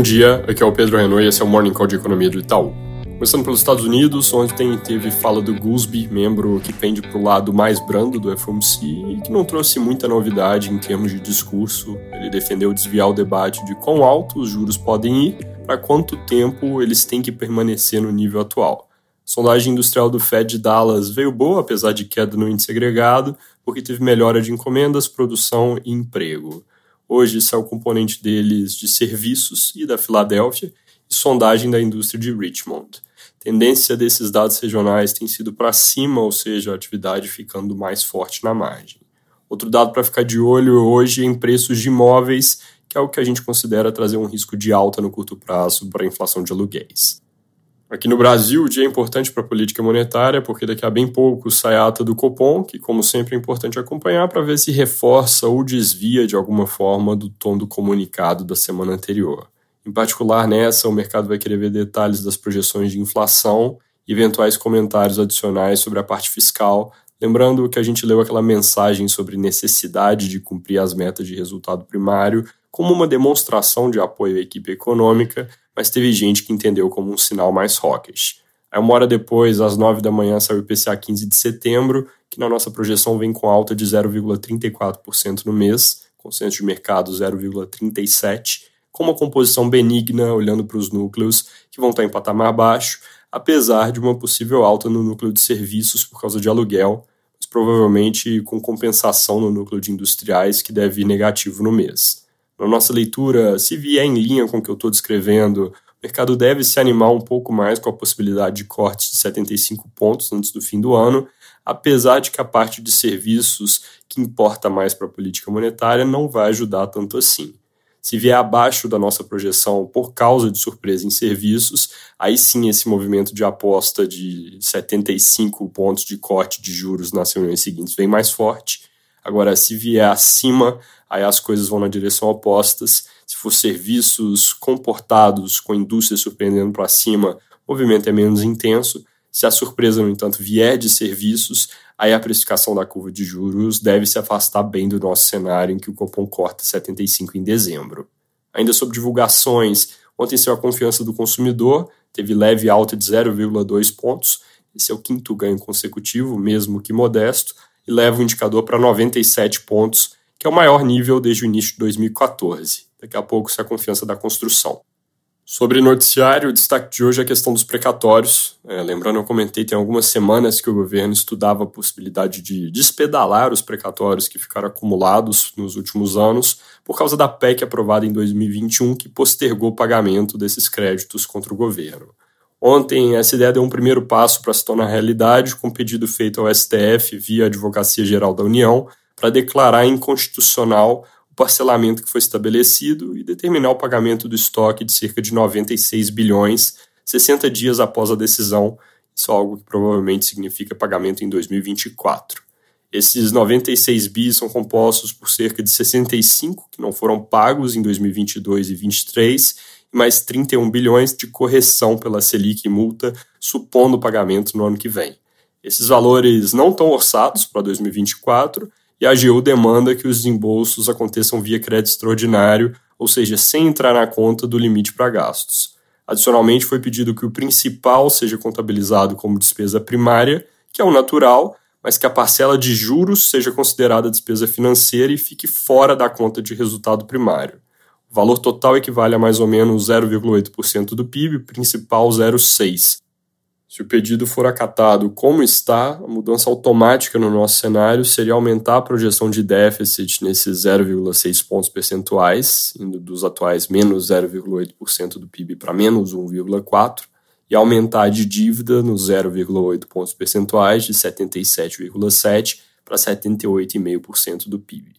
Bom dia, aqui é o Pedro Renault e esse é o Morning Call de Economia do Itaú. Começando pelos Estados Unidos, ontem teve fala do Goolsbee, membro que pende para o lado mais brando do FOMC e que não trouxe muita novidade em termos de discurso. Ele defendeu desviar o debate de quão alto os juros podem ir, para quanto tempo eles têm que permanecer no nível atual. A sondagem industrial do Fed Dallas veio boa, apesar de queda no índice agregado, porque teve melhora de encomendas, produção e emprego. Hoje esse é o componente deles de serviços e da Filadélfia e sondagem da indústria de Richmond. Tendência desses dados regionais tem sido para cima, ou seja, a atividade ficando mais forte na margem. Outro dado para ficar de olho hoje é em preços de imóveis, que é o que a gente considera trazer um risco de alta no curto prazo para a inflação de aluguéis. Aqui no Brasil, o dia é importante para a política monetária, porque daqui a bem pouco sai a ata do Copom, que, como sempre, é importante acompanhar para ver se reforça ou desvia de alguma forma do tom do comunicado da semana anterior. Em particular, nessa, o mercado vai querer ver detalhes das projeções de inflação e eventuais comentários adicionais sobre a parte fiscal, lembrando que a gente leu aquela mensagem sobre necessidade de cumprir as metas de resultado primário como uma demonstração de apoio à equipe econômica mas teve gente que entendeu como um sinal mais hawkish. Aí uma hora depois, às 9 da manhã, saiu o IPCA 15 de setembro, que na nossa projeção vem com alta de 0,34% no mês, consenso de mercado 0,37%, com uma composição benigna, olhando para os núcleos, que vão estar em patamar baixo, apesar de uma possível alta no núcleo de serviços por causa de aluguel, mas provavelmente com compensação no núcleo de industriais, que deve ir negativo no mês na nossa leitura, se vier em linha com o que eu estou descrevendo, o mercado deve se animar um pouco mais com a possibilidade de cortes de 75 pontos antes do fim do ano, apesar de que a parte de serviços, que importa mais para a política monetária, não vai ajudar tanto assim. Se vier abaixo da nossa projeção por causa de surpresa em serviços, aí sim esse movimento de aposta de 75 pontos de corte de juros nas reuniões seguintes vem mais forte. Agora, se vier acima, aí as coisas vão na direção opostas. Se for serviços comportados, com a indústria surpreendendo para cima, o movimento é menos intenso. Se a surpresa, no entanto, vier de serviços, aí a precificação da curva de juros deve se afastar bem do nosso cenário em que o Copom corta 75 em dezembro. Ainda sobre divulgações, ontem saiu a confiança do consumidor, teve leve alta de 0,2 pontos. Esse é o quinto ganho consecutivo, mesmo que modesto, e leva o indicador para 97 pontos, que é o maior nível desde o início de 2014. Daqui a pouco, se a confiança da construção. Sobre noticiário, o destaque de hoje é a questão dos precatórios. É, lembrando, eu comentei tem algumas semanas que o governo estudava a possibilidade de despedalar os precatórios que ficaram acumulados nos últimos anos por causa da PEC aprovada em 2021 que postergou o pagamento desses créditos contra o governo. Ontem, essa ideia deu um primeiro passo para se tornar realidade, com um pedido feito ao STF via Advocacia Geral da União para declarar inconstitucional o parcelamento que foi estabelecido e determinar o pagamento do estoque de cerca de 96 bilhões 60 dias após a decisão. Isso é algo que provavelmente significa pagamento em 2024. Esses 96 bis são compostos por cerca de 65 que não foram pagos em 2022 e 2023 mais 31 bilhões de correção pela Selic e multa, supondo pagamento no ano que vem. Esses valores não estão orçados para 2024 e a AGU demanda que os desembolsos aconteçam via crédito extraordinário, ou seja, sem entrar na conta do limite para gastos. Adicionalmente, foi pedido que o principal seja contabilizado como despesa primária, que é o natural, mas que a parcela de juros seja considerada despesa financeira e fique fora da conta de resultado primário. O valor total equivale a mais ou menos 0,8% do PIB, principal 0,6%. Se o pedido for acatado como está, a mudança automática no nosso cenário seria aumentar a projeção de déficit nesses 0,6 pontos percentuais, indo dos atuais menos 0,8% do PIB para menos 1,4%, e aumentar de dívida nos 0,8 pontos percentuais de 77,7% para 78,5% do PIB.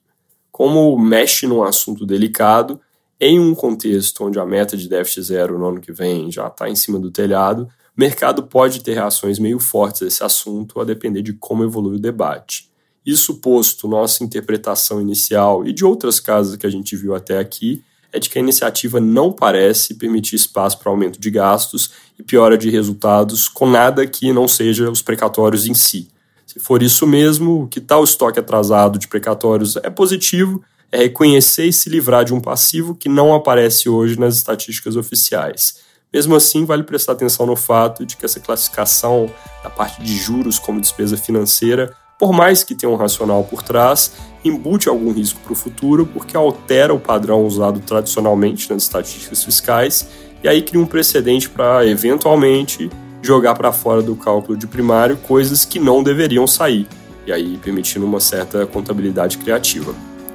Como mexe num assunto delicado, em um contexto onde a meta de déficit zero no ano que vem já está em cima do telhado, o mercado pode ter reações meio fortes a esse assunto, a depender de como evolui o debate. Isso posto, nossa interpretação inicial e de outras casas que a gente viu até aqui é de que a iniciativa não parece permitir espaço para aumento de gastos e piora de resultados com nada que não seja os precatórios em si. Se for isso mesmo, que tal estoque atrasado de precatórios é positivo é reconhecer e se livrar de um passivo que não aparece hoje nas estatísticas oficiais. Mesmo assim, vale prestar atenção no fato de que essa classificação da parte de juros como despesa financeira, por mais que tenha um racional por trás, embute algum risco para o futuro porque altera o padrão usado tradicionalmente nas estatísticas fiscais e aí cria um precedente para, eventualmente, jogar para fora do cálculo de primário coisas que não deveriam sair, e aí permitindo uma certa contabilidade criativa.